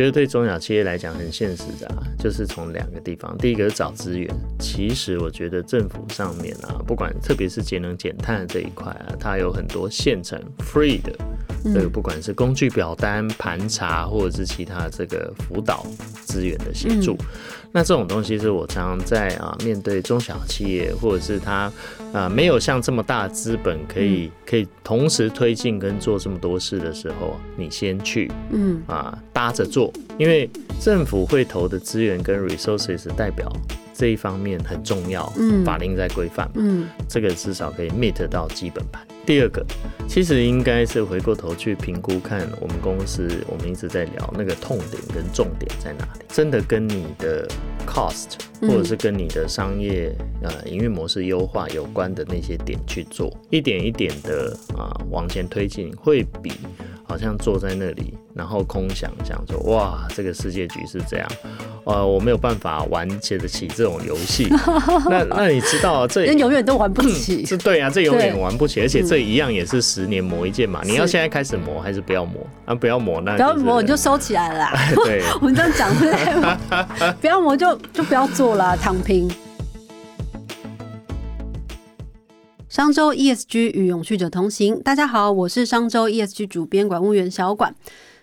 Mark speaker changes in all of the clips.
Speaker 1: 觉得对中小企业来讲很现实的啊，就是从两个地方，第一个是找资源。其实我觉得政府上面啊，不管特别是节能减碳这一块啊，它有很多现成 free 的，这个不管是工具表单、盘查，或者是其他这个辅导资源的协助。那这种东西是我常常在啊面对中小企业，或者是他啊没有像这么大资本可以可以同时推进跟做这么多事的时候，你先去嗯。啊搭着做，因为政府会投的资源跟 resources 代表这一方面很重要，嗯，法令在规范，嗯，这个至少可以 meet 到基本盘。第二个，其实应该是回过头去评估，看我们公司，我们一直在聊那个痛点跟重点在哪里，真的跟你的 cost 或者是跟你的商业呃营运模式优化有关的那些点去做，一点一点的啊往前推进，会比。好像坐在那里，然后空想想说：“哇，这个世界局是这样，呃，我没有办法玩起得起这种游戏。那那你知道，这
Speaker 2: 永远都玩不起。
Speaker 1: 是对啊，这永远玩不起，而且这一样也是十年磨一剑嘛。你要现在开始磨，还是不要磨？啊，不要磨，那
Speaker 2: 不要磨你就收起来了。
Speaker 1: 对，
Speaker 2: 我们这样讲对不 要磨就就不要做了，躺平。商周 ESG 与永续者同行，大家好，我是商周 ESG 主编管务员小管。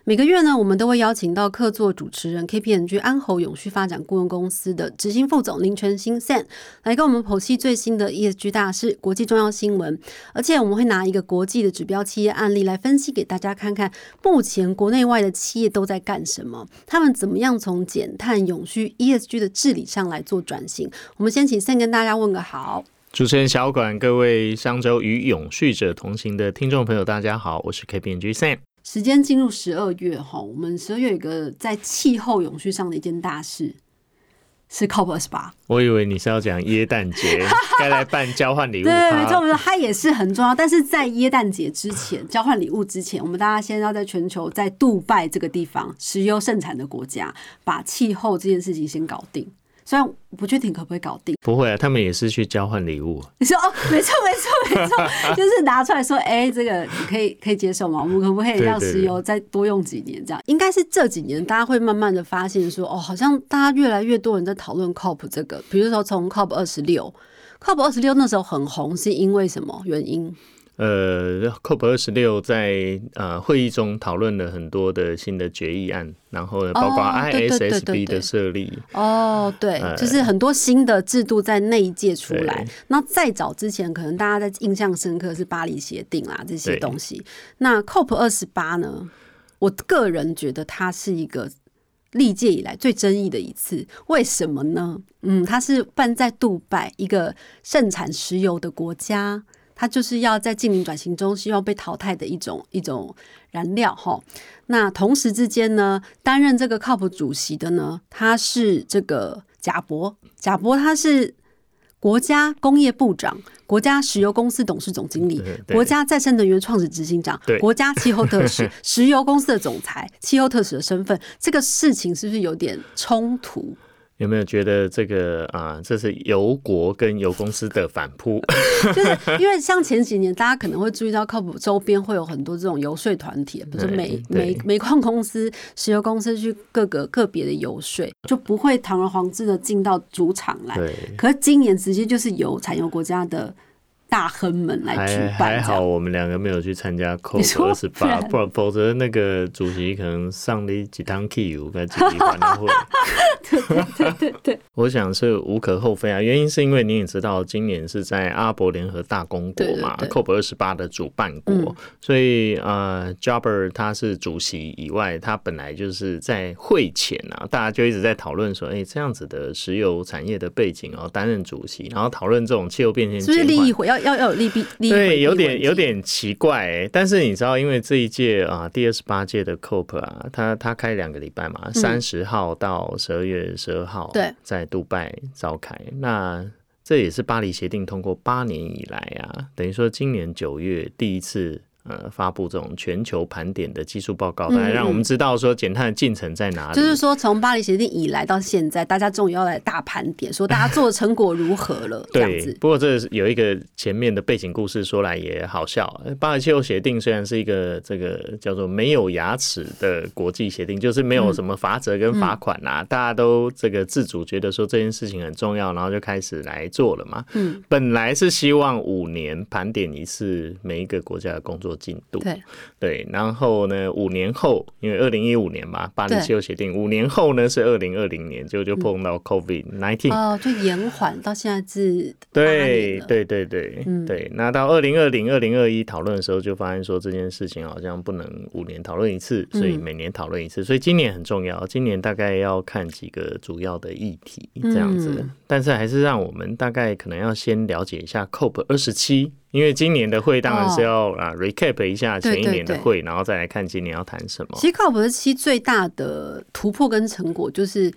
Speaker 2: 每个月呢，我们都会邀请到客座主持人 KPMG 安侯永续发展顾问公司的执行副总林全新 Sam 来跟我们剖析最新的 ESG 大事、国际重要新闻，而且我们会拿一个国际的指标企业案例来分析给大家看看，目前国内外的企业都在干什么，他们怎么样从减碳、永续、ESG 的治理上来做转型。我们先请 Sam 跟大家问个好。
Speaker 1: 主持人小管，各位商周与永续者同行的听众朋友，大家好，我是 K P N G Sam。
Speaker 2: 时间进入十二月哈，我们十二月有一个在气候永续上的一件大事，是 COP 二十八。
Speaker 1: 我以为你是要讲耶诞节 该来办交换礼物，
Speaker 2: 对，没错没错，它也是很重要。但是在耶诞节之前，交换礼物之前，我们大家先要在全球，在杜拜这个地方，石油盛产的国家，把气候这件事情先搞定。虽然我不确定可不可以搞定，
Speaker 1: 不会啊，他们也是去交换礼物。
Speaker 2: 你说哦，没错没错没错，就是拿出来说，哎，这个你可以可以接受吗？我们可不可以让石油再多用几年？这样应该是这几年大家会慢慢的发现说，哦，好像大家越来越多人在讨论 COP 这个，比如说从 COP 二十六，COP 二十六那时候很红，是因为什么原因？
Speaker 1: 呃，COP 二十六在呃会议中讨论了很多的新的决议案，然后呢，包括 ISSB 的设立。
Speaker 2: 哦，对，就是很多新的制度在那一届出来。那再早之前，可能大家在印象深刻是巴黎协定啦这些东西。那 COP 二十八呢？我个人觉得它是一个历届以来最争议的一次。为什么呢？嗯，它是办在杜拜，一个盛产石油的国家。它就是要在近邻转型中希望被淘汰的一种一种燃料哈。那同时之间呢，担任这个靠谱主席的呢，他是这个贾博，贾博他是国家工业部长、国家石油公司董事总经理、国家再生能源创始执行长、国家气候特使、石油公司的总裁、气候特使的身份，这个事情是不是有点冲突？
Speaker 1: 有没有觉得这个啊，这是油国跟油公司的反扑？
Speaker 2: 就是因为像前几年，大家可能会注意到，靠谱周边会有很多这种游说团体，比如说煤煤煤矿公司、石油公司去各个个别的游说，就不会堂而皇之的进到主场来。可是今年直接就是油产油国家的。大亨们来举办，
Speaker 1: 还好我们两个没有去参加 COP 二十八，不然否则那个主席可能上了几堂 K 五该主席欢迎会。
Speaker 2: 对对对对，
Speaker 1: 我想是无可厚非啊。原因是因为你也知道，今年是在阿拉伯联合大公国嘛，COP 二十八的主办国，所以呃，Jobber 他是主席以外，他本来就是在会前啊，大家就一直在讨论说，哎，这样子的石油产业的背景，然后担任主席，然后讨论这种气候变迁，
Speaker 2: 是不是利益会要？要要有利弊，
Speaker 1: 对，有点有点奇怪。但是你知道，因为这一届啊，第二十八届的 COP 啊，它它开两个礼拜嘛，三十号到十二月十二号，
Speaker 2: 对，
Speaker 1: 在杜拜召开。那这也是巴黎协定通过八年以来啊，等于说今年九月第一次。呃发布这种全球盘点的技术报告，来让我们知道说减碳的进程在哪里。
Speaker 2: 就是说，从巴黎协定以来到现在，大家终于要来大盘点，说大家做的成果如何了。
Speaker 1: 对，不过这有一个前面的背景故事说来也好笑。巴黎气候协定虽然是一个这个叫做没有牙齿的国际协定，就是没有什么罚则跟罚款啊，大家都这个自主觉得说这件事情很重要，然后就开始来做了嘛。嗯，本来是希望五年盘点一次每一个国家的工作进度。
Speaker 2: 对。
Speaker 1: 对，然后呢，五年后，因为二零一五年嘛，巴黎气候协定，五年后呢是二零二零年，就就碰到 COVID nineteen，
Speaker 2: 哦，就延缓到现在至。
Speaker 1: 对对对对。对，那到二零二零、二零二一讨论的时候，就发现说这件事情好像不能五年讨论一次，所以每年讨论一次，所以今年很重要，今年大概要看几个主要的议题这样子，但是还是让我们大概可能要先了解一下 COP 二十七。因为今年的会当然是要啊 recap 一下前一年的会，然后再来看今年要谈什么。
Speaker 2: 其实 COP 二七最大的突破跟成果，就是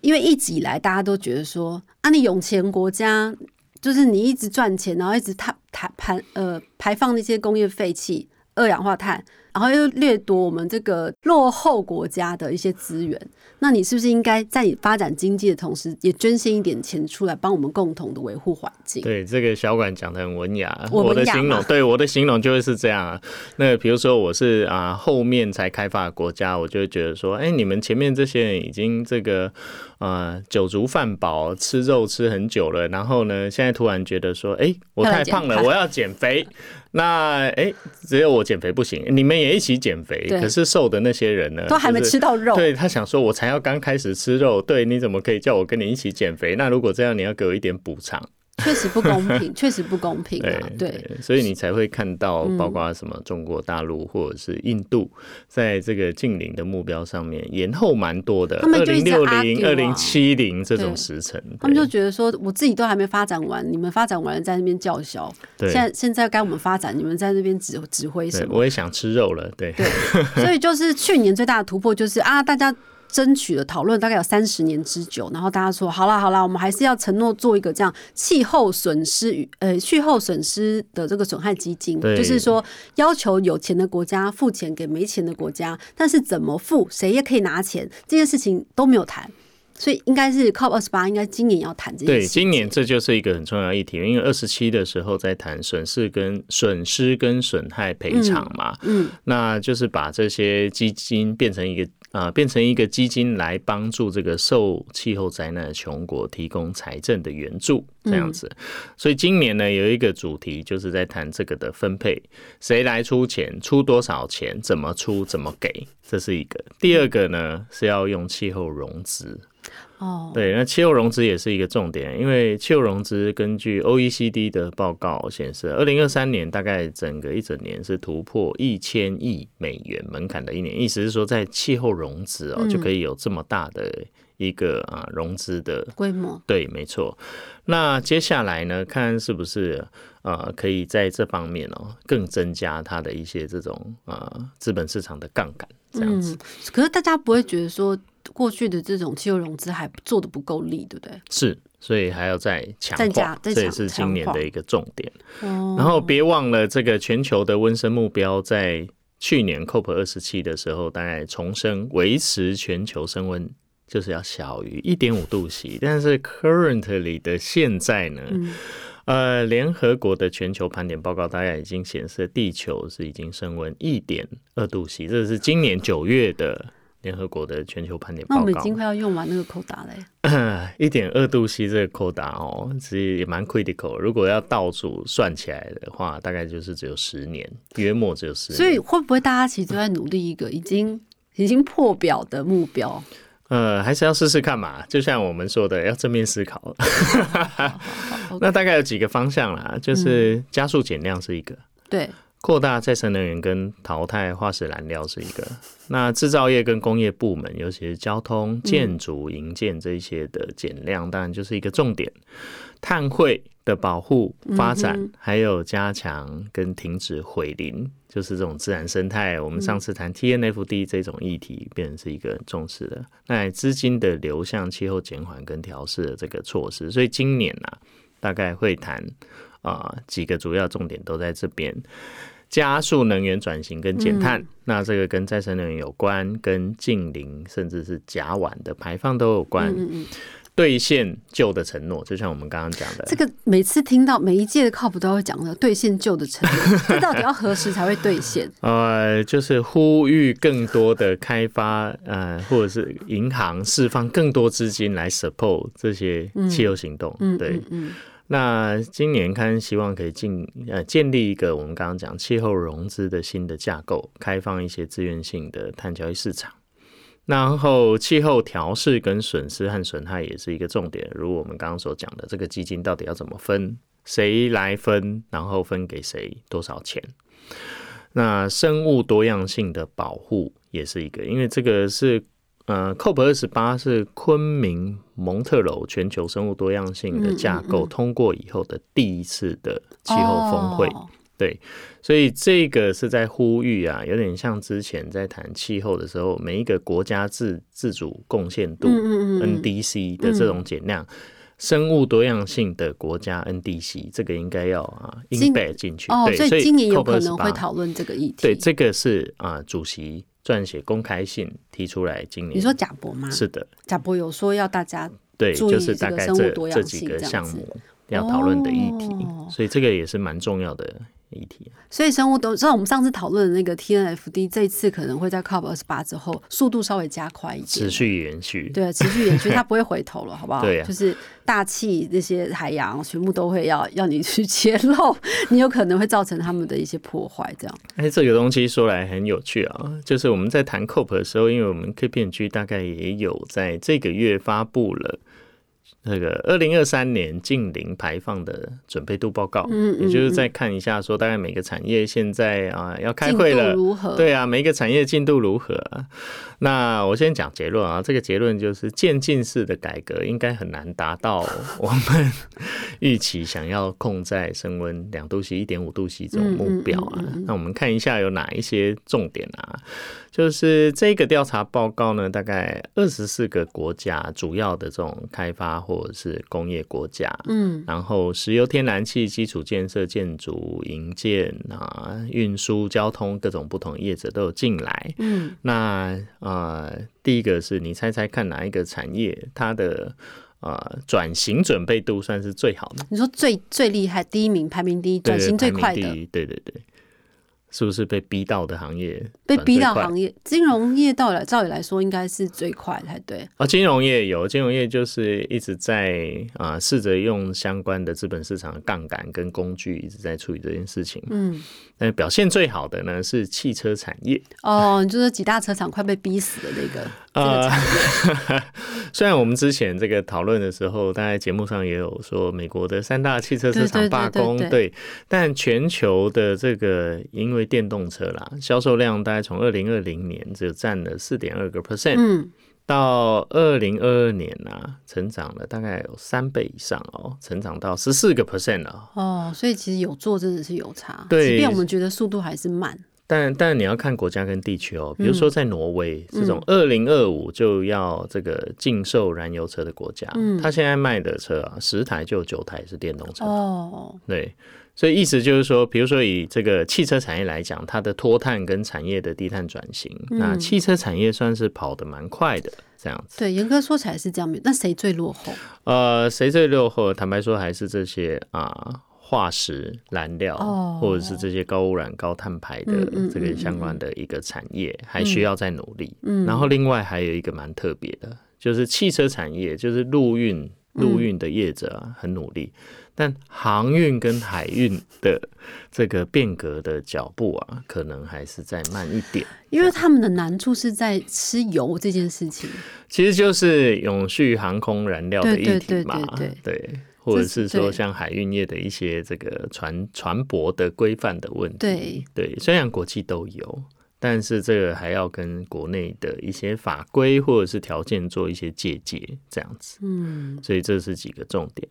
Speaker 2: 因为一直以来大家都觉得说，啊，你有钱国家就是你一直赚钱，然后一直碳碳排呃排放那些工业废气、二氧化碳。然后又掠夺我们这个落后国家的一些资源，那你是不是应该在你发展经济的同时，也捐献一点钱出来，帮我们共同的维护环境？
Speaker 1: 对，这个小管讲的很文雅，我的形容，对我的形容就会是这样啊。那比如说我是啊后面才开发的国家，我就会觉得说，哎，你们前面这些人已经这个呃酒足饭饱，吃肉吃很久了，然后呢，现在突然觉得说，哎，我太胖了，我要减肥。那哎，只有我减肥不行，你们也一起减肥。可是瘦的那些人呢？
Speaker 2: 都还没吃到肉。
Speaker 1: 对他想说，我才要刚开始吃肉，对，你怎么可以叫我跟你一起减肥？那如果这样，你要给我一点补偿。
Speaker 2: 确实不公平，确实不公平啊！对，
Speaker 1: 所以你才会看到，包括什么中国大陆或者是印度，在这个近邻的目标上面延后蛮多的，二零六零、二零七零这种时辰，
Speaker 2: 他们就觉得说，我自己都还没发展完，你们发展完了在那边叫嚣，现在现在该我们发展，你们在那边指指挥什么？
Speaker 1: 我也想吃肉了，对
Speaker 2: 对，所以就是去年最大的突破就是啊，大家。争取的讨论大概有三十年之久，然后大家说好啦好啦，我们还是要承诺做一个这样气候损失与呃气候损失的这个损害基金，就是说要求有钱的国家付钱给没钱的国家，但是怎么付，谁也可以拿钱，这件事情都没有谈，所以应该是 COP 二十八，应该今年要谈这件
Speaker 1: 今年这就是一个很重要议题，因为二十七的时候在谈损失跟损失跟损害赔偿嘛，嗯，那就是把这些基金变成一个。啊，变成一个基金来帮助这个受气候灾难的穷国提供财政的援助，这样子。所以今年呢，有一个主题就是在谈这个的分配，谁来出钱，出多少钱，怎么出，怎么给，这是一个。第二个呢，是要用气候融资。哦，对，那气候融资也是一个重点，因为气候融资根据 OECD 的报告显示，二零二三年大概整个一整年是突破一千亿美元门槛的一年，意思是说在气候融资哦就可以有这么大的一个啊融资的
Speaker 2: 规模。
Speaker 1: 对，没错。那接下来呢，看是不是呃可以在这方面哦更增加它的一些这种啊资本市场的杠杆这样子。
Speaker 2: 可是大家不会觉得说。过去的这种汽油融资还做的不够力，对不对？
Speaker 1: 是，所以还要再强化，这也是今年的一个重点。然后别忘了，这个全球的温升目标在去年 COP 二十七的时候，大概重申维持全球升温就是要小于一点五度 C。但是 currently 的现在呢，呃，联合国的全球盘点报告大概已经显示，地球是已经升温一点二度 C，这是今年九月的。联合国的全球盘点报告，
Speaker 2: 那我们已经快要用完那个扣打嘞。
Speaker 1: 一点二度 C 这个扣打哦，其实也蛮 critical。如果要倒数算起来的话，大概就是只有十年，约莫只有十年。
Speaker 2: 所以会不会大家其实都在努力一个已经已经破表的目标？
Speaker 1: 呃，还是要试试看嘛。就像我们说的，要正面思考。那大概有几个方向啦，就是加速减量是一个。
Speaker 2: 对。
Speaker 1: 扩大再生能源跟淘汰化石燃料是一个，那制造业跟工业部门，尤其是交通、建筑、营建这一些的减量，当然就是一个重点。碳汇的保护、发展，还有加强跟停止毁林，就是这种自然生态。我们上次谈 TNFD 这种议题，变成是一个很重视的。那资金的流向、气候减缓跟调试的这个措施，所以今年呢，大概会谈啊几个主要重点都在这边。加速能源转型跟减碳，那这个跟再生能源有关，跟近零甚至是甲烷的排放都有关。兑现旧的承诺，就像我们刚刚讲的，
Speaker 2: 这个每次听到每一届的靠谱都会讲的兑现旧的承诺，这到底要何时才会兑现？
Speaker 1: 呃，就是呼吁更多的开发，呃，或者是银行释放更多资金来 support 这些气候行动。对，那今年看希望可以进呃建立一个我们刚刚讲气候融资的新的架构，开放一些自愿性的碳交易市场。然后气候调试跟损失和损害也是一个重点，如我们刚刚所讲的，这个基金到底要怎么分，谁来分，然后分给谁多少钱？那生物多样性的保护也是一个，因为这个是呃，COP 二十八是昆明蒙特楼全球生物多样性的架构通过以后的第一次的气候峰会。对，所以这个是在呼吁啊，有点像之前在谈气候的时候，每一个国家自自主贡献度 NDC 的这种减量，生物多样性的国家 NDC，这个应该要啊 embed 进去。
Speaker 2: 哦，所以今年有可能会讨论这个议题。
Speaker 1: 对，这个是啊，主席撰写公开信提出来，今年
Speaker 2: 你说贾博吗？
Speaker 1: 是的，
Speaker 2: 贾博有说要大家
Speaker 1: 对，就是大概这这几个项目要讨论的议题，所以这个也是蛮重要的。议题，
Speaker 2: 所以生物都，像我们上次讨论的那个 TNFD，这次可能会在 COP 二十八之后，速度稍微加快一点，
Speaker 1: 持续延续，
Speaker 2: 对，持续延续，它不会回头了，好不好？
Speaker 1: 对，
Speaker 2: 就是大气这些海洋全部都会要要你去揭露，你有可能会造成他们的一些破坏，这样。
Speaker 1: 哎，这个东西说来很有趣啊，就是我们在谈 COP 的时候，因为我们 KPG 大概也有在这个月发布了。那个二零二三年近零排放的准备度报告，嗯，也就是再看一下，说大概每个产业现在啊要开会了，
Speaker 2: 如何？
Speaker 1: 对啊，每一个产业进度如何？那我先讲结论啊，这个结论就是渐进式的改革应该很难达到 我们预期想要控在升温两度 C、一点五度 C 这种目标啊。那我们看一下有哪一些重点啊？就是这个调查报告呢，大概二十四个国家主要的这种开发或者是工业国家，嗯，然后石油、天然气、基础建设、建筑、营建啊、运输、交通各种不同业者都有进来，嗯，那呃，第一个是你猜猜看哪一个产业它的呃转型准备度算是最好的？
Speaker 2: 你说最最厉害第一名排名第一，转型最快的，
Speaker 1: 对对对。是不是被逼到的行业？
Speaker 2: 被逼到行业，金融业到了，照理来说应该是最快才对。
Speaker 1: 啊，金融业有，金融业就是一直在啊，试着用相关的资本市场的杠杆跟工具，一直在处理这件事情。嗯，那表现最好的呢是汽车产业。
Speaker 2: 哦，就是几大车厂快被逼死的那个。呃，
Speaker 1: 虽然我们之前这个讨论的时候，大家节目上也有说美国的三大汽车市场罢工，对，但全球的这个因为电动车啦，销售量大概从二零二零年只占了四点二个 percent，嗯，到二零二二年呢，成长了大概有三倍以上哦，成长到十四个 percent 了。
Speaker 2: 哦，所以其实有做真的是有差，
Speaker 1: 对，
Speaker 2: 即便我们觉得速度还是慢，
Speaker 1: 但但你要看国家跟地区哦，比如说在挪威这种二零二五就要这个禁售燃油车的国家，嗯，他现在卖的车啊，十台就有九台是电动车哦，对。所以意思就是说，比如说以这个汽车产业来讲，它的脱碳跟产业的低碳转型，那汽车产业算是跑得蛮快的这样子。
Speaker 2: 对，严格说起来是这样。那谁最落后？
Speaker 1: 呃，谁最落后？坦白说，还是这些啊化石燃料，或者是这些高污染、高碳排的这个相关的一个产业，还需要再努力。嗯。然后另外还有一个蛮特别的，就是汽车产业，就是陆运陆运的业者啊，很努力。但航运跟海运的这个变革的脚步啊，可能还是再慢一点，
Speaker 2: 因为他们的难处是在吃油这件事情，
Speaker 1: 其实就是永续航空燃料的议题嘛，对，或者是说像海运业的一些这个船船舶的规范的问题，
Speaker 2: 对。
Speaker 1: 对，虽然国际都有，但是这个还要跟国内的一些法规或者是条件做一些借鉴，这样子，嗯，所以这是几个重点。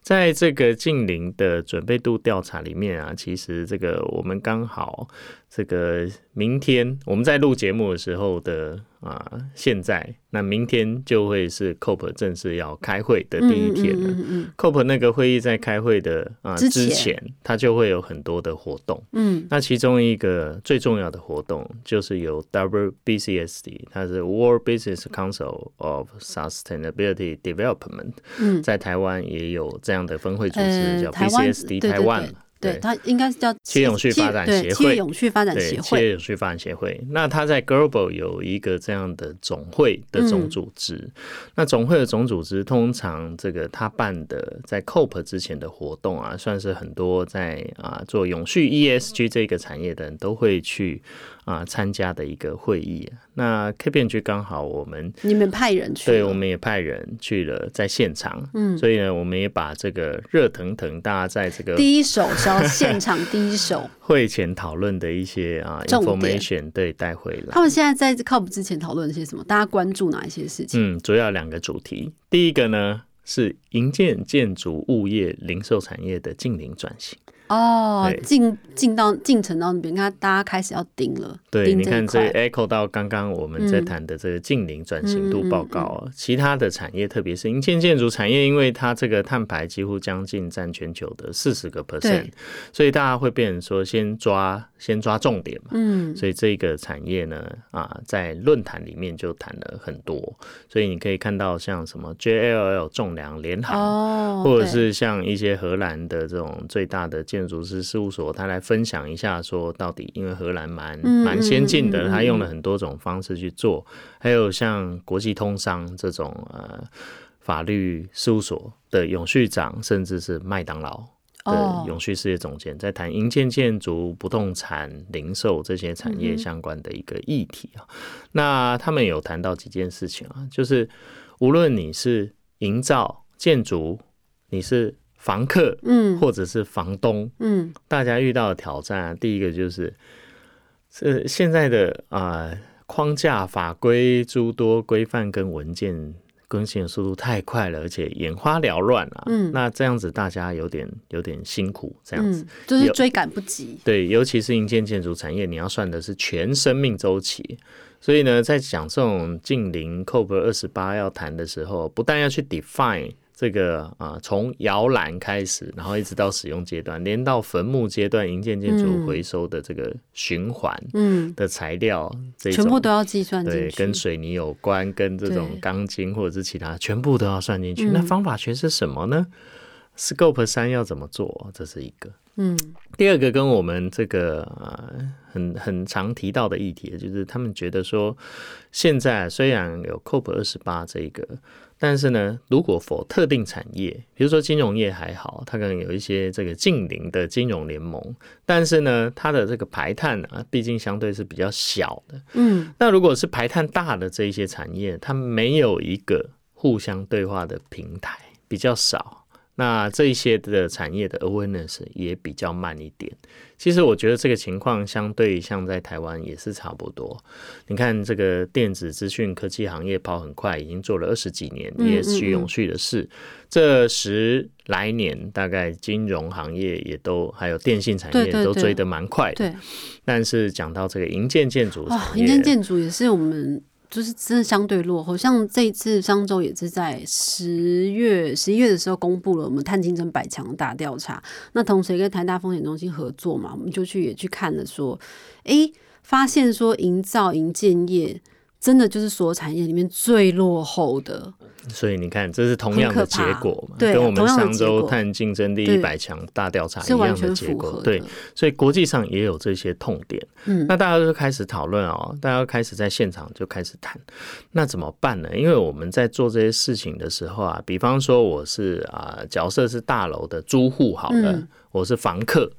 Speaker 1: 在这个近邻的准备度调查里面啊，其实这个我们刚好这个明天我们在录节目的时候的啊，现在那明天就会是 COP 正式要开会的第一天了。COP 那个会议在开会的啊之前，它就会有很多的活动。嗯，那其中一个最重要的活动就是由 WBCSD，它是 World Business Council of Sustainability Development。嗯，在台湾也有这样的分会组织，叫 BCSD 台湾。
Speaker 2: 对，它应该是叫
Speaker 1: 企业永续发展协会。企
Speaker 2: 业永续发展协会。
Speaker 1: 企业永续发展协会。那它在 Global 有一个这样的总会的总组织。那总会的总组织通常这个他办的在 COP 之前的活动啊，算是很多在啊做永续 ESG 这个产业的人都会去。啊，参加的一个会议，那 K 片区刚好我们
Speaker 2: 你们派人去，
Speaker 1: 对，我们也派人去了，在现场，嗯，所以呢，我们也把这个热腾腾，大家在这个
Speaker 2: 第一手销现场第一手
Speaker 1: 会前讨论的一些啊 information 对带回来。
Speaker 2: 他们现在在 COP 之前讨论些什么？大家关注哪一些事情？
Speaker 1: 嗯，主要两个主题，第一个呢是营建建筑物业零售产业的近邻转型。
Speaker 2: 哦，进进到进程到那边，看大家开始要盯了。
Speaker 1: 对，你看这 echo 到刚刚我们在谈的这个近邻转型度报告，其他的产业，特别是营建建筑产业，因为它这个碳排几乎将近占全球的四十个 percent，所以大家会变成说先抓先抓重点嘛。嗯，所以这个产业呢，啊，在论坛里面就谈了很多，所以你可以看到像什么 JLL 重量联行，或者是像一些荷兰的这种最大的建建筑师事务所，他来分享一下，说到底，因为荷兰蛮蛮先进的，他用了很多种方式去做。还有像国际通商这种呃法律事务所的永续长，甚至是麦当劳的永续事业总监，在谈营建建筑、不动产、零售这些产业相关的一个议题啊。那他们有谈到几件事情啊，就是无论你是营造建筑，你是房客，嗯，或者是房东，嗯，大家遇到的挑战，第一个就是，这现在的啊框架法规诸多，规范跟文件更新的速度太快了，而且眼花缭乱啊，嗯，那这样子大家有点有点辛苦，这样子。
Speaker 2: 就是追赶不及，
Speaker 1: 对，尤其是硬件建筑产业，你要算的是全生命周期，所以呢，在讲这种近邻 COP 二十八要谈的时候，不但要去 define。这个啊，从摇篮开始，然后一直到使用阶段，连到坟墓阶段，营建建筑回收的这个循环，嗯，的材料，这
Speaker 2: 全部都要计算进
Speaker 1: 去。对，跟水泥有关，跟这种钢筋或者是其他，全部都要算进去。那方法学是什么呢？Scope 三要怎么做？这是一个。嗯，第二个跟我们这个啊很很常提到的议题，就是他们觉得说，现在虽然有 COP 二十八这个。但是呢，如果否特定产业，比如说金融业还好，它可能有一些这个近邻的金融联盟，但是呢，它的这个排碳啊，毕竟相对是比较小的。嗯，那如果是排碳大的这一些产业，它没有一个互相对话的平台，比较少。那这一些的产业的 awareness 也比较慢一点。其实我觉得这个情况相对像在台湾也是差不多。你看这个电子资讯科技行业跑很快，已经做了二十几年 ESG 永续的事。这十来年大概金融行业也都还有电信产业都追得蛮快的。但是讲到这个营建建筑，哦，
Speaker 2: 营建建筑也是我们。就是真的相对落后，像这一次商周也是在十月、十一月的时候公布了我们碳竞争百强大调查。那同时也跟台大风险中心合作嘛，我们就去也去看了，说，哎，发现说营造营建业。真的就是所有产业里面最落后的，
Speaker 1: 所以你看，这是同样的结果嘛？跟我们上周碳竞争力一百强大调查一样的结果。对，所以国际上也有这些痛点。嗯，那大家就开始讨论哦，大家开始在现场就开始谈，那怎么办呢？因为我们在做这些事情的时候啊，比方说我是啊，角色是大楼的租户，好了，我是房客，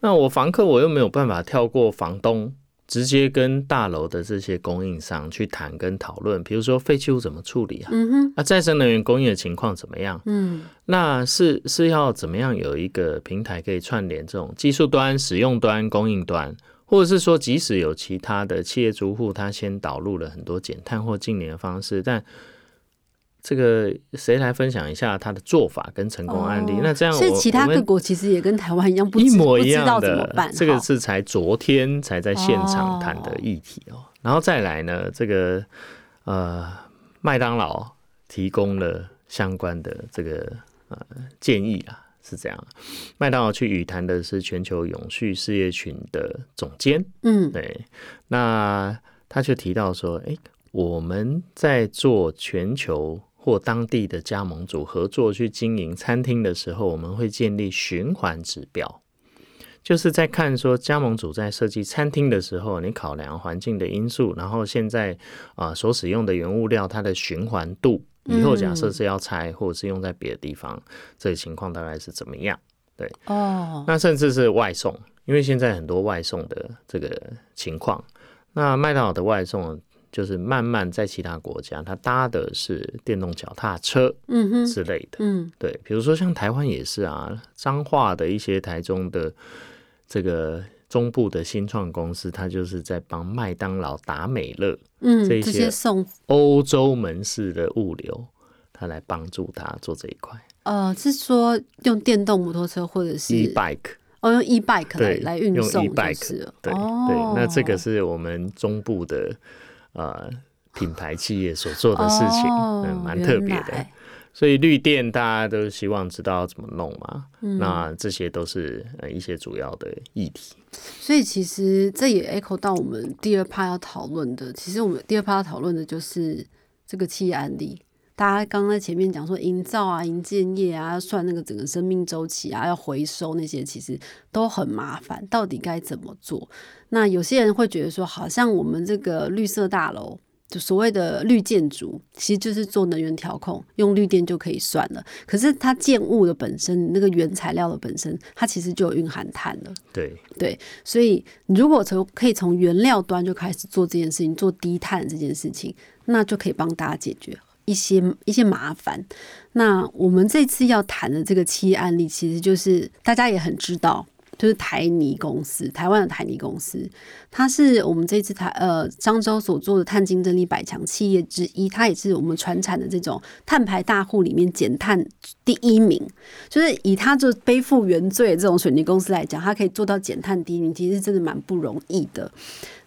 Speaker 1: 那我房客我又没有办法跳过房东。直接跟大楼的这些供应商去谈跟讨论，比如说废弃物怎么处理啊？嗯哼，那再生能源供应的情况怎么样？嗯，那是是要怎么样有一个平台可以串联这种技术端、使用端、供应端，或者是说，即使有其他的企业租户，他先导入了很多减碳或净零的方式，但这个谁来分享一下他的做法跟成功案例？那这样，
Speaker 2: 所以其他各国其实也跟台湾一样，
Speaker 1: 一模一样
Speaker 2: 的。
Speaker 1: 这个是才昨天才在现场谈的议题哦。然后再来呢，这个呃，麦当劳提供了相关的这个呃建议啊。是这样，麦当劳去语谈的是全球永续事业群的总监，
Speaker 2: 嗯，
Speaker 1: 对，那他就提到说，哎，我们在做全球或当地的加盟组合作去经营餐厅的时候，我们会建立循环指标，就是在看说加盟组在设计餐厅的时候，你考量环境的因素，然后现在啊所使用的原物料它的循环度。以后假设是要拆，或者是用在别的地方，这个情况大概是怎么样？对，
Speaker 2: 哦，
Speaker 1: 那甚至是外送，因为现在很多外送的这个情况，那麦当劳的外送就是慢慢在其他国家，它搭的是电动脚踏车，
Speaker 2: 嗯哼
Speaker 1: 之类的，
Speaker 2: 嗯，
Speaker 1: 对，比如说像台湾也是啊，彰化的一些台中的这个。中部的新创公司，它就是在帮麦当劳、达美乐，
Speaker 2: 嗯，
Speaker 1: 这
Speaker 2: 些送
Speaker 1: 欧洲门市的物流，它来帮助他做这一块。
Speaker 2: 呃，是说用电动摩托车或者是
Speaker 1: e bike，
Speaker 2: 哦，用 e bike 来来运
Speaker 1: 送
Speaker 2: e
Speaker 1: bike，对对。那这个是我们中部的呃品牌企业所做的事情，嗯，蛮特别的。所以绿电大家都希望知道怎么弄嘛，那这些都是呃一些主要的议题。
Speaker 2: 所以其实这也 echo 到我们第二 part 要讨论的。其实我们第二 part 要讨论的就是这个企业案例。大家刚刚在前面讲说营造啊、营建业啊，算那个整个生命周期啊，要回收那些，其实都很麻烦。到底该怎么做？那有些人会觉得说，好像我们这个绿色大楼。就所谓的绿建筑，其实就是做能源调控，用绿电就可以算了。可是它建物的本身，那个原材料的本身，它其实就有蕴含碳了。
Speaker 1: 对
Speaker 2: 对，所以如果从可以从原料端就开始做这件事情，做低碳这件事情，那就可以帮大家解决一些一些麻烦。那我们这次要谈的这个企业案例，其实就是大家也很知道。就是台泥公司，台湾的台泥公司，它是我们这次台呃漳州所做的碳竞争力百强企业之一，它也是我们传产的这种碳排大户里面减碳第一名。就是以它就背负原罪的这种水泥公司来讲，它可以做到减碳第一名，其实真的蛮不容易的。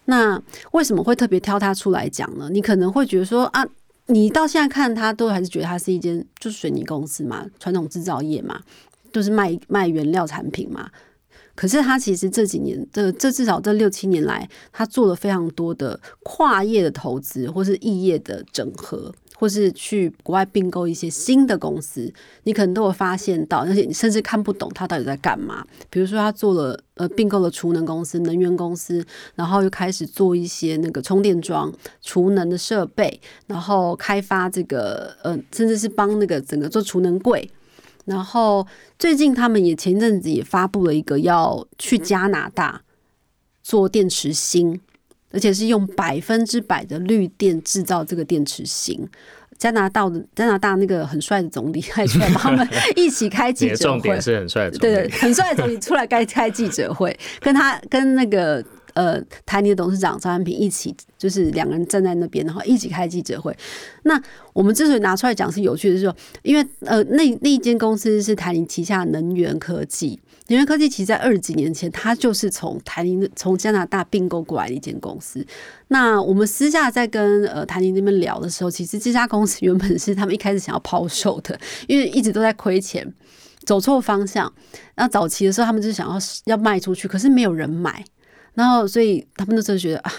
Speaker 2: 那为什么会特别挑它出来讲呢？你可能会觉得说啊，你到现在看它都还是觉得它是一间就是水泥公司嘛，传统制造业嘛，就是卖卖原料产品嘛。可是他其实这几年，这这至少这六七年来，他做了非常多的跨业的投资，或是异业的整合，或是去国外并购一些新的公司。你可能都会发现到，而且你甚至看不懂他到底在干嘛。比如说，他做了呃并购了储能公司、能源公司，然后又开始做一些那个充电桩、储能的设备，然后开发这个呃，甚至是帮那个整个做储能柜。然后最近他们也前一阵子也发布了一个要去加拿大做电池芯，而且是用百分之百的绿电制造这个电池芯。加拿大的加拿大那个很帅的总理还出来帮他们 一起开记者
Speaker 1: 会，是很帅的
Speaker 2: 对对，很帅的总理出来开开记者会，跟他跟那个。呃，台泥的董事长张安平一起，就是两个人站在那边，然后一起开记者会。那我们之所以拿出来讲是有趣的，是说，因为呃，那那一间公司是台泥旗下能源科技，能源科技其实在二十几年前，它就是从台泥从加拿大并购过来的一间公司。那我们私下在跟呃台泥那边聊的时候，其实这家公司原本是他们一开始想要抛售的，因为一直都在亏钱，走错方向。那早期的时候，他们就想要要卖出去，可是没有人买。然后，所以他们那时候觉得啊，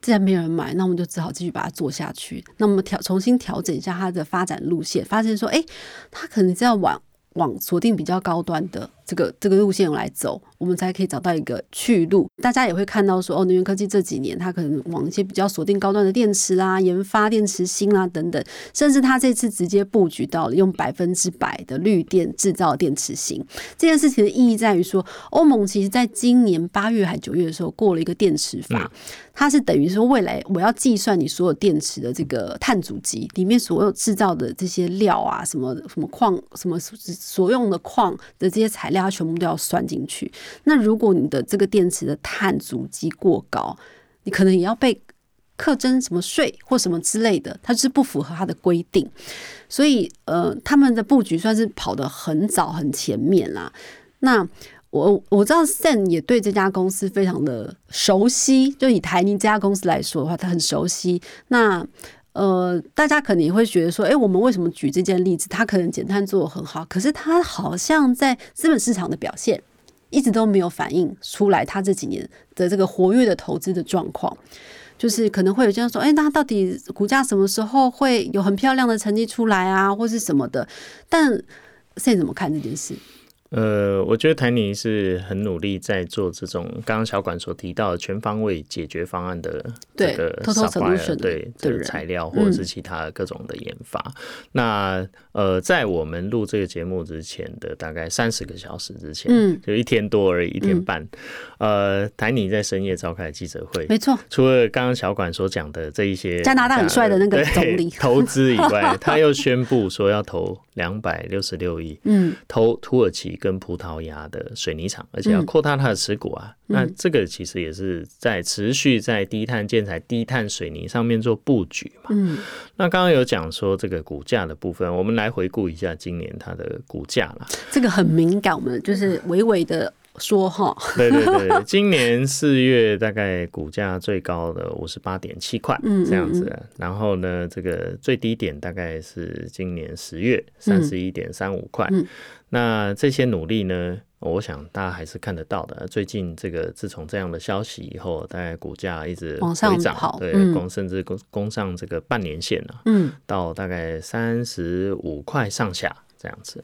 Speaker 2: 既然没有人买，那我们就只好继续把它做下去。那我们调重新调整一下它的发展路线，发现说，哎，它可能在往往锁定比较高端的。这个这个路线来走，我们才可以找到一个去路。大家也会看到说，哦，能源科技这几年它可能往一些比较锁定高端的电池啦，研发电池芯啦等等，甚至它这次直接布局到了用百分之百的绿电制造电池芯。这件事情的意义在于说，欧盟其实在今年八月还九月的时候过了一个电池法，它是等于说未来我要计算你所有电池的这个碳足迹里面所有制造的这些料啊，什么什么矿，什么所用的矿的这些材料。它全部都要算进去。那如果你的这个电池的碳足迹过高，你可能也要被课征什么税或什么之类的，它就是不符合它的规定。所以呃，他们的布局算是跑得很早很前面啦。那我我知道 Sen 也对这家公司非常的熟悉，就以台泥这家公司来说的话，他很熟悉。那呃，大家可能也会觉得说，哎，我们为什么举这件例子？他可能减碳做的很好，可是他好像在资本市场的表现一直都没有反映出来，他这几年的这个活跃的投资的状况，就是可能会有这样说，哎，那到底股价什么时候会有很漂亮的成绩出来啊，或是什么的？但现在怎么看这件事？
Speaker 1: 呃，我觉得台泥是很努力在做这种刚刚小管所提到的全方位解决方案的这个 supplier 对的材料或者是其他各种的研发。那呃，在我们录这个节目之前的大概三十个小时之前，嗯，就一天多而已，一天半。呃，台泥在深夜召开记者会，
Speaker 2: 没错。
Speaker 1: 除了刚刚小管所讲的这一些
Speaker 2: 加拿大很帅的那个总理
Speaker 1: 投资以外，他又宣布说要投两百六十六亿，嗯，投土耳其。跟葡萄牙的水泥厂，而且要扩大它的持股啊，那这个其实也是在持续在低碳建材、低碳水泥上面做布局嘛。嗯，那刚刚有讲说这个股价的部分，我们来回顾一下今年它的股价啦。
Speaker 2: 这个很敏感，我们就是微微的说哈。
Speaker 1: 对对对，今年四月大概股价最高的五十八点七块，这样子。然后呢，这个最低点大概是今年十月三十一点三五块。那这些努力呢？我想大家还是看得到的。最近这个自从这样的消息以后，大概股价一直
Speaker 2: 往上涨，
Speaker 1: 对，攻甚至攻攻上这个半年线了，嗯，到大概三十五块上下这样子。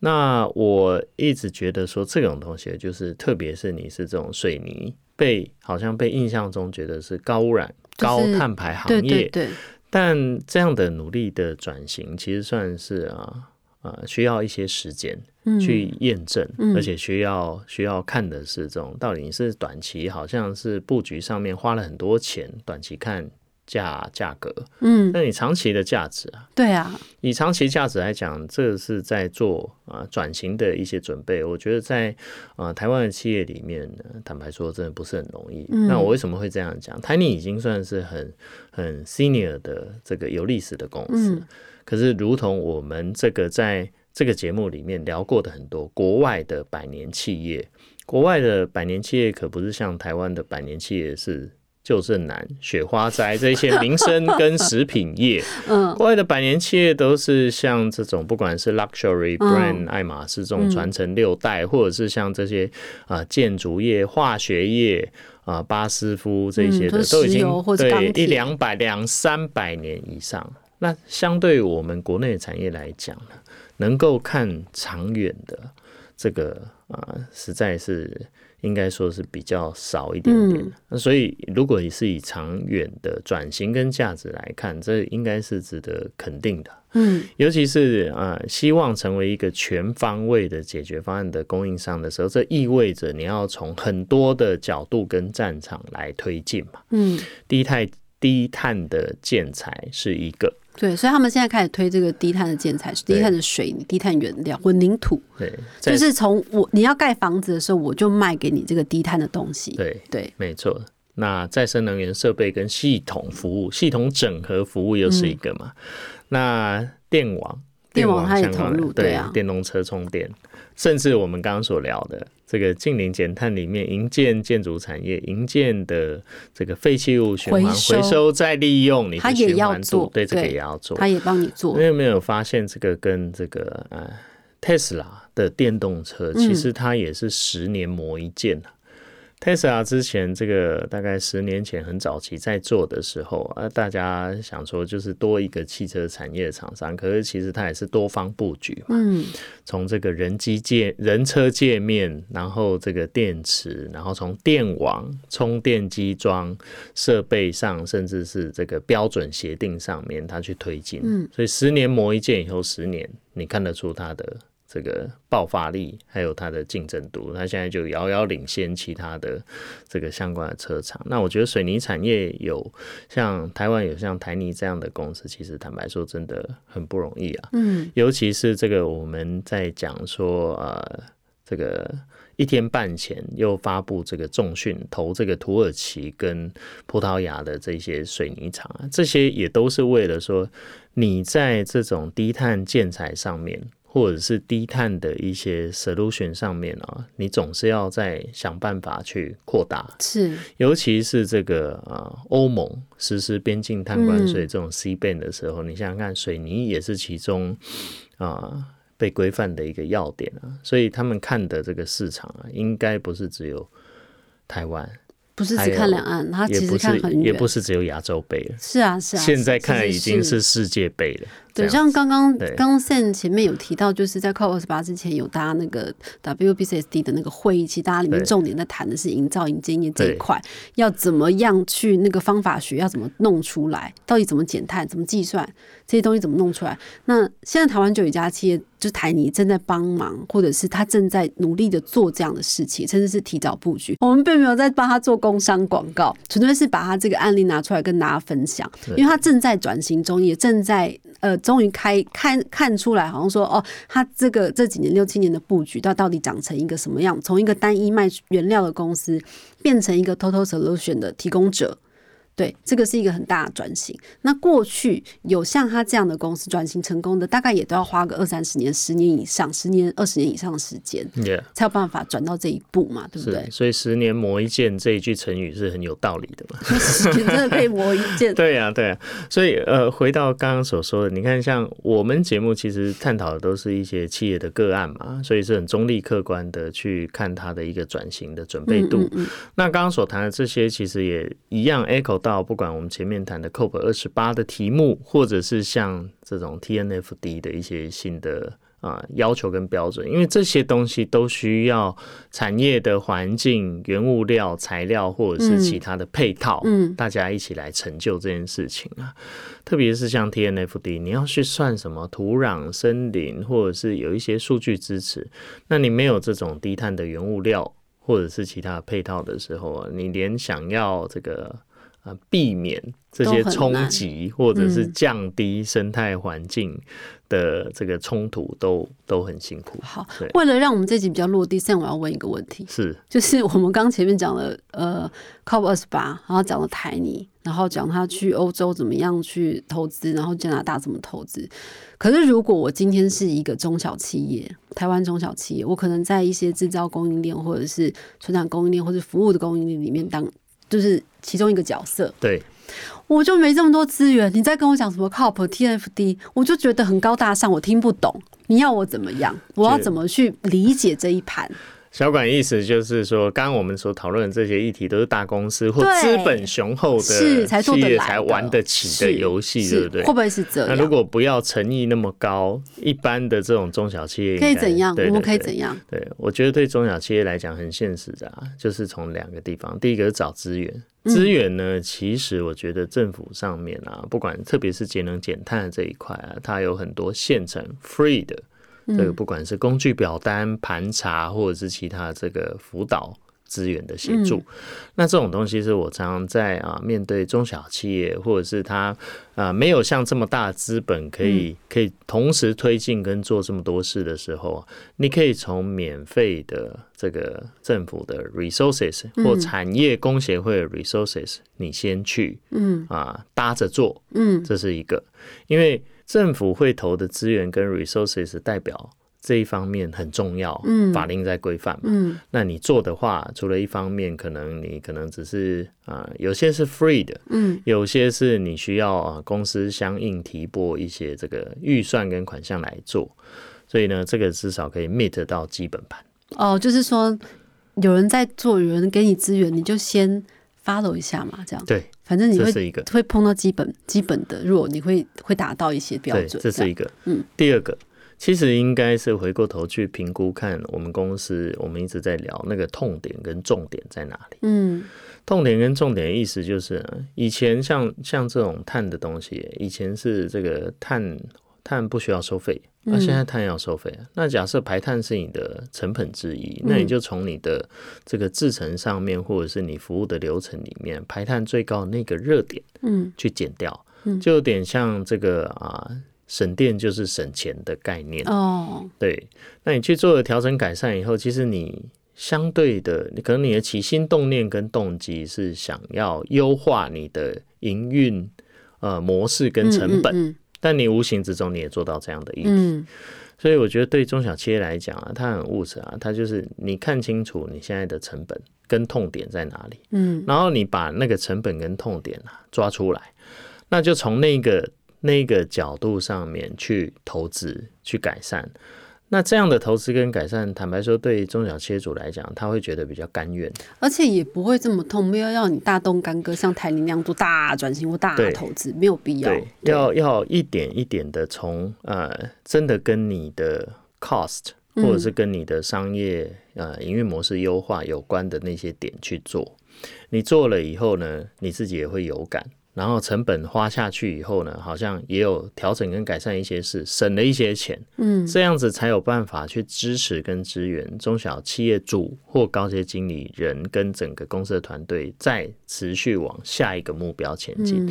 Speaker 1: 那我一直觉得说这种东西，就是特别是你是这种水泥，被好像被印象中觉得是高污染、高碳排行业，
Speaker 2: 对，
Speaker 1: 但这样的努力的转型，其实算是啊。呃，需要一些时间去验证，而且需要需要看的是这种到底是短期，好像是布局上面花了很多钱，短期看价价格，嗯，那你长期的价值啊？
Speaker 2: 对啊，
Speaker 1: 以长期价值来讲，这是在做啊转型的一些准备。我觉得在啊台湾的企业里面，坦白说，真的不是很容易。那我为什么会这样讲？台泥已经算是很很 senior 的这个有历史的公司。可是，如同我们这个在这个节目里面聊过的很多国外的百年企业，国外的百年企业可不是像台湾的百年企业是旧正南、雪花斋这些民生跟食品业。嗯，国外的百年企业都是像这种，不管是 luxury brand 爱马仕这种传承六代，或者是像这些啊建筑业、化学业啊巴斯夫这些的，都已经对一两百、两三百年以上。那相对我们国内的产业来讲呢，能够看长远的这个啊，实在是应该说是比较少一点点。那所以，如果你是以长远的转型跟价值来看，这应该是值得肯定的。嗯，尤其是啊，希望成为一个全方位的解决方案的供应商的时候，这意味着你要从很多的角度跟战场来推进嘛。嗯，低碳低碳的建材是一个。
Speaker 2: 对，所以他们现在开始推这个低碳的建材，低碳的水泥、低碳原料、混凝土。
Speaker 1: 对，
Speaker 2: 就是从我你要盖房子的时候，我就卖给你这个低碳的东西。
Speaker 1: 对
Speaker 2: 对，
Speaker 1: 没错。那再生能源设备跟系统服务、系统整合服务又是一个嘛？那电网。
Speaker 2: 电网它也投入，对啊，
Speaker 1: 电动车充电，甚至我们刚刚所聊的这个近零减碳里面，营建建筑产业，营建的这个废弃物循环回收再利用，你
Speaker 2: 它也要做，
Speaker 1: 对这个也要做，
Speaker 2: 它也帮你做。
Speaker 1: 你有没有发现这个跟这个呃特斯拉的电动车，其实它也是十年磨一剑啊。Tesla 之前这个大概十年前很早期在做的时候啊，大家想说就是多一个汽车产业的厂商，可是其实它也是多方布局嘛。嗯，从这个人机界、人车界面，然后这个电池，然后从电网、充电机装设备上，甚至是这个标准协定上面，它去推进。嗯，所以十年磨一剑以后，十年你看得出它的。这个爆发力还有它的竞争度，它现在就遥遥领先其他的这个相关的车厂。那我觉得水泥产业有像台湾有像台泥这样的公司，其实坦白说真的很不容易啊。嗯，尤其是这个我们在讲说呃这个一天半前又发布这个重讯投这个土耳其跟葡萄牙的这些水泥厂啊，这些也都是为了说你在这种低碳建材上面。或者是低碳的一些 solution 上面啊，你总是要在想办法去扩大。
Speaker 2: 是，
Speaker 1: 尤其是这个啊，欧盟实施边境碳关税这种 C ban 的时候，你想想看，水泥也是其中啊被规范的一个要点啊，所以他们看的这个市场啊，应该不是只有台湾。
Speaker 2: 不是只看两岸，他其实看很远，
Speaker 1: 也不是只有亚洲杯了。
Speaker 2: 是啊，是啊，
Speaker 1: 现在看已经是世界杯了。
Speaker 2: 对，像刚刚刚刚 Sen 前面有提到，就是在 COP 二十八之前有搭那个 WBCSD 的那个会议，其实大家里面重点在谈的是营造营建业这一块，要怎么样去那个方法学要怎么弄出来，到底怎么减碳，怎么计算这些东西怎么弄出来？那现在台湾就有一家企业，就是台泥正在帮忙，或者是他正在努力的做这样的事情，甚至是提早布局。我们并没有在帮他做工商广告，纯粹是把他这个案例拿出来跟大家分享，因为他正在转型中，也正在呃。终于开看看出来，好像说哦，他这个这几年六七年的布局，到到底长成一个什么样？从一个单一卖原料的公司，变成一个 total solution 的提供者。对，这个是一个很大的转型。那过去有像他这样的公司转型成功的，大概也都要花个二三十年、十年以上、十年、二十年以上的时间，才有办法转到这一步嘛，对不对？
Speaker 1: 所以“十年磨一剑”这一句成语是很有道理的嘛？
Speaker 2: 真的可以磨一剑？
Speaker 1: 对呀，对呀。所以呃，回到刚刚所说的，你看，像我们节目其实探讨的都是一些企业的个案嘛，所以是很中立客观的去看它的一个转型的准备度。那刚刚所谈的这些，其实也一样 echo 到。到不管我们前面谈的 COP 二十八的题目，或者是像这种 TNFD 的一些新的啊要求跟标准，因为这些东西都需要产业的环境、原物料、材料或者是其他的配套，嗯，大家一起来成就这件事情啊。特别是像 TNFD，你要去算什么土壤、森林，或者是有一些数据支持，那你没有这种低碳的原物料或者是其他配套的时候啊，你连想要这个。避免这些冲击，或者是降低生态环境的这个冲突，都都很辛苦。
Speaker 2: 好，为了让我们这集比较落地，现在我要问一个问题：
Speaker 1: 是，
Speaker 2: 就是我们刚前面讲了，呃，COP 二十八，然后讲了台泥，然后讲他去欧洲怎么样去投资，然后加拿大怎么投资。可是，如果我今天是一个中小企业，台湾中小企业，我可能在一些制造供应链，或者是生产供应链，或者服务的供应链里面当。就是其中一个角色，
Speaker 1: 对，
Speaker 2: 我就没这么多资源。你在跟我讲什么 COP、TFD，我就觉得很高大上，我听不懂。你要我怎么样？我要怎么去理解这一盘？
Speaker 1: 小管意思就是说，刚刚我们所讨论的这些议题，都是大公司或资本雄厚的企业才玩得起的游戏，对不对？
Speaker 2: 会不会是这样？
Speaker 1: 那如果不要诚意那么高，一般的这种中小企业
Speaker 2: 可以怎样？我们可以怎样？
Speaker 1: 对，我觉得对中小企业来讲很现实的啊，就是从两个地方，第一个是找资源。资源呢，其实我觉得政府上面啊，不管特别是节能减碳这一块啊，它有很多现成 free 的。这个不管是工具表单、盘查，或者是其他这个辅导资源的协助，那这种东西是我常常在啊面对中小企业，或者是他啊没有像这么大资本可以可以同时推进跟做这么多事的时候，你可以从免费的这个政府的 resources 或产业工协会的 resources，你先去嗯。啊搭着做嗯，这是一个，因为。政府会投的资源跟 resources 代表这一方面很重要，嗯，法令在规范嘛，嗯，那你做的话，除了一方面，可能你可能只是啊，有些是 free 的，嗯，有些是你需要啊公司相应提拨一些这个预算跟款项来做，所以呢，这个至少可以 meet 到基本盘。
Speaker 2: 哦，就是说有人在做，有人给你资源，你就先 follow 一下嘛，这样。
Speaker 1: 对。
Speaker 2: 反正你会会碰到基本基本的弱，你会会达到一些标准。
Speaker 1: 这是一个。嗯，第二个其实应该是回过头去评估，看我们公司，我们一直在聊那个痛点跟重点在哪里。嗯，痛点跟重点的意思就是，以前像像这种碳的东西，以前是这个碳。碳不需要收费，那现在碳要收费。那假设排碳是你的成本之一，那你就从你的这个制成上面，或者是你服务的流程里面，排碳最高那个热点，嗯，去减掉，就有点像这个啊，省电就是省钱的概念哦。对，那你去做了调整改善以后，其实你相对的，你可能你的起心动念跟动机是想要优化你的营运呃模式跟成本，但你无形之中你也做到这样的意义。所以我觉得对中小企业来讲啊，它很务实啊，它就是你看清楚你现在的成本跟痛点在哪里，嗯，然后你把那个成本跟痛点啊抓出来，那就从那个那个角度上面去投资去改善。那这样的投资跟改善，坦白说，对中小企业主来讲，他会觉得比较甘愿，
Speaker 2: 而且也不会这么痛，没有要你大动干戈，像台铃那样做大转型或大投资，没有必要。
Speaker 1: 对要要一点一点的从呃，真的跟你的 cost 或者是跟你的商业呃营运模式优化有关的那些点去做，你做了以后呢，你自己也会有感。然后成本花下去以后呢，好像也有调整跟改善一些事，省了一些钱，嗯，这样子才有办法去支持跟支援中小企业主或高阶经理人跟整个公司的团队，再持续往下一个目标前进，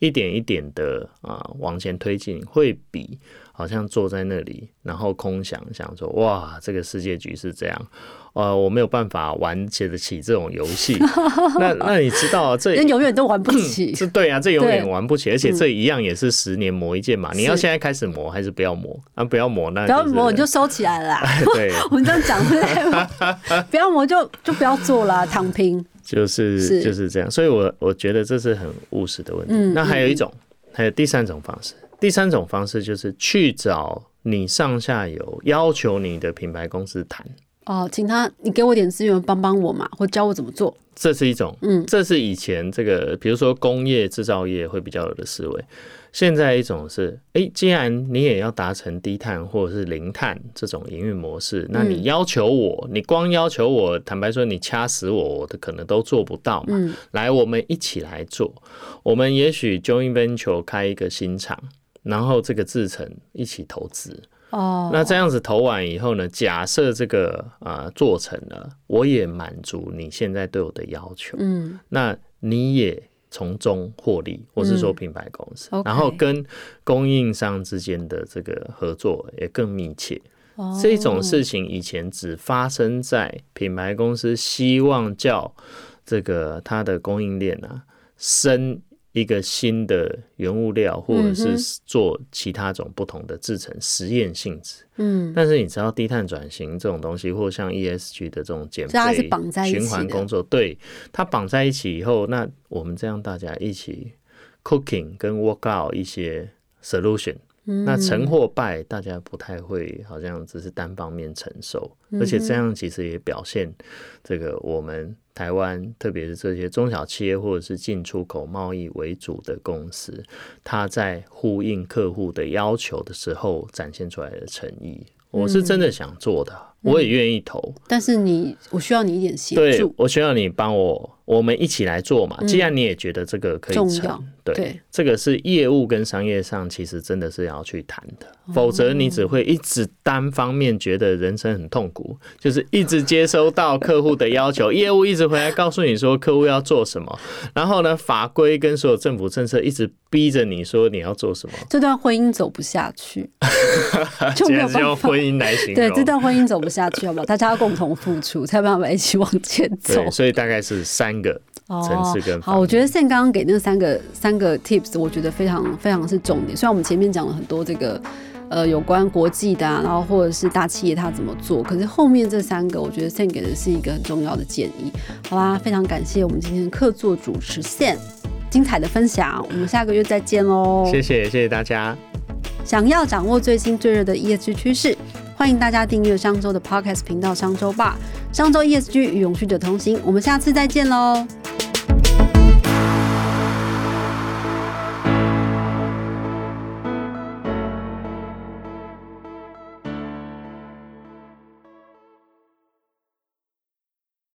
Speaker 1: 一点一点的啊往前推进，会比。好像坐在那里，然后空想想说：“哇，这个世界局是这样，呃，我没有办法玩起得起这种游戏。”那那你知道，这
Speaker 2: 人永远都玩不起。
Speaker 1: 是对啊，这永远玩不起，而且这一样也是十年磨一剑嘛。你要现在开始磨，还是不要磨？啊，不要磨，那
Speaker 2: 不要磨你就收起来了。对，我们这样讲对不要磨就就不要做了，躺平。
Speaker 1: 就是就是这样，所以我我觉得这是很务实的问题。那还有一种，还有第三种方式。第三种方式就是去找你上下游要求你的品牌公司谈
Speaker 2: 哦，请他你给我点资源帮帮我嘛，或教我怎么做。
Speaker 1: 这是一种，嗯，这是以前这个比如说工业制造业会比较有的思维。现在一种是，哎，既然你也要达成低碳或者是零碳这种营运模式，那你要求我，你光要求我，坦白说，你掐死我，我的可能都做不到嘛。来，我们一起来做，我们也许 joint venture 开一个新厂。然后这个制成一起投资哦，那这样子投完以后呢？假设这个啊做成了，我也满足你现在对我的要求，嗯，那你也从中获利，我是说品牌公司，然后跟供应商之间的这个合作也更密切。这种事情以前只发生在品牌公司希望叫这个它的供应链啊深。一个新的原物料，或者是做其他种不同的制成实验性质。嗯，但是你知道低碳转型这种东西，或像 ESG 的这种减
Speaker 2: 肥
Speaker 1: 循环工作，对它绑在一起以后，那我们这样大家一起 cooking 跟 work out 一些 solution。那成或败，大家不太会，好像只是单方面承受，而且这样其实也表现这个我们台湾，特别是这些中小企业或者是进出口贸易为主的公司，它在呼应客户的要求的时候展现出来的诚意。我是真的想做的，我也愿意投，
Speaker 2: 但是你，我需要你一点协助，
Speaker 1: 我需要你帮我。我们一起来做嘛。既然你也觉得这个可以成，对，这个是业务跟商业上其实真的是要去谈的，否则你只会一直单方面觉得人生很痛苦，就是一直接收到客户的要求，业务一直回来告诉你说客户要做什么，然后呢，法规跟所有政府政策一直逼着你说你要做什么，
Speaker 2: 这段婚姻走不下去，就没有
Speaker 1: 用婚姻来形容，
Speaker 2: 对，这段婚姻走不下去，好不好？大家要共同付出，才有办法一起往前走。
Speaker 1: 所以大概是三。个层次跟
Speaker 2: 好，我觉得现刚刚给那三个三个 tips，我觉得非常非常是重点。虽然我们前面讲了很多这个呃有关国际的，然后或者是大企业它怎么做，可是后面这三个，我觉得 Sen 给的是一个很重要的建议。好啦，非常感谢我们今天的客座主持 Sen 精彩的分享，我们下个月再见喽！
Speaker 1: 谢谢谢谢大家。
Speaker 2: 想要掌握最新最热的 ESG 趋势，欢迎大家订阅商周的 Podcast 频道商周吧。商周 ESG 与永续者同行，我们下次再见喽。